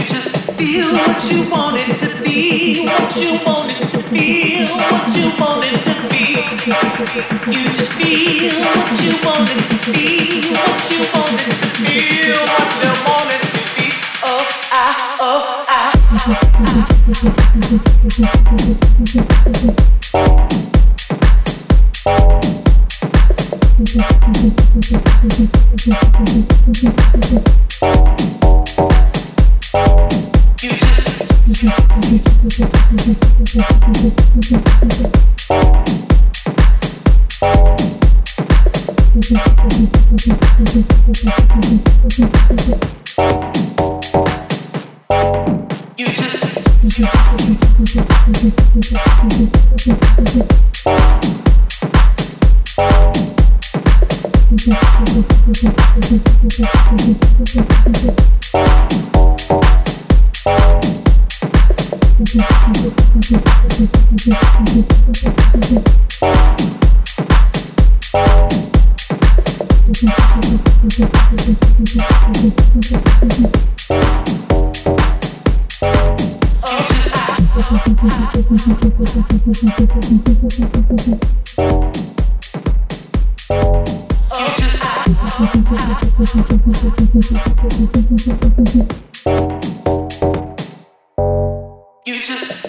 feel what you want it to be, what you want it to feel, what you want it to be. You just feel what you want it to be, what you want it to feel, what you want to be. Oh, I, oh. You just You just just you You just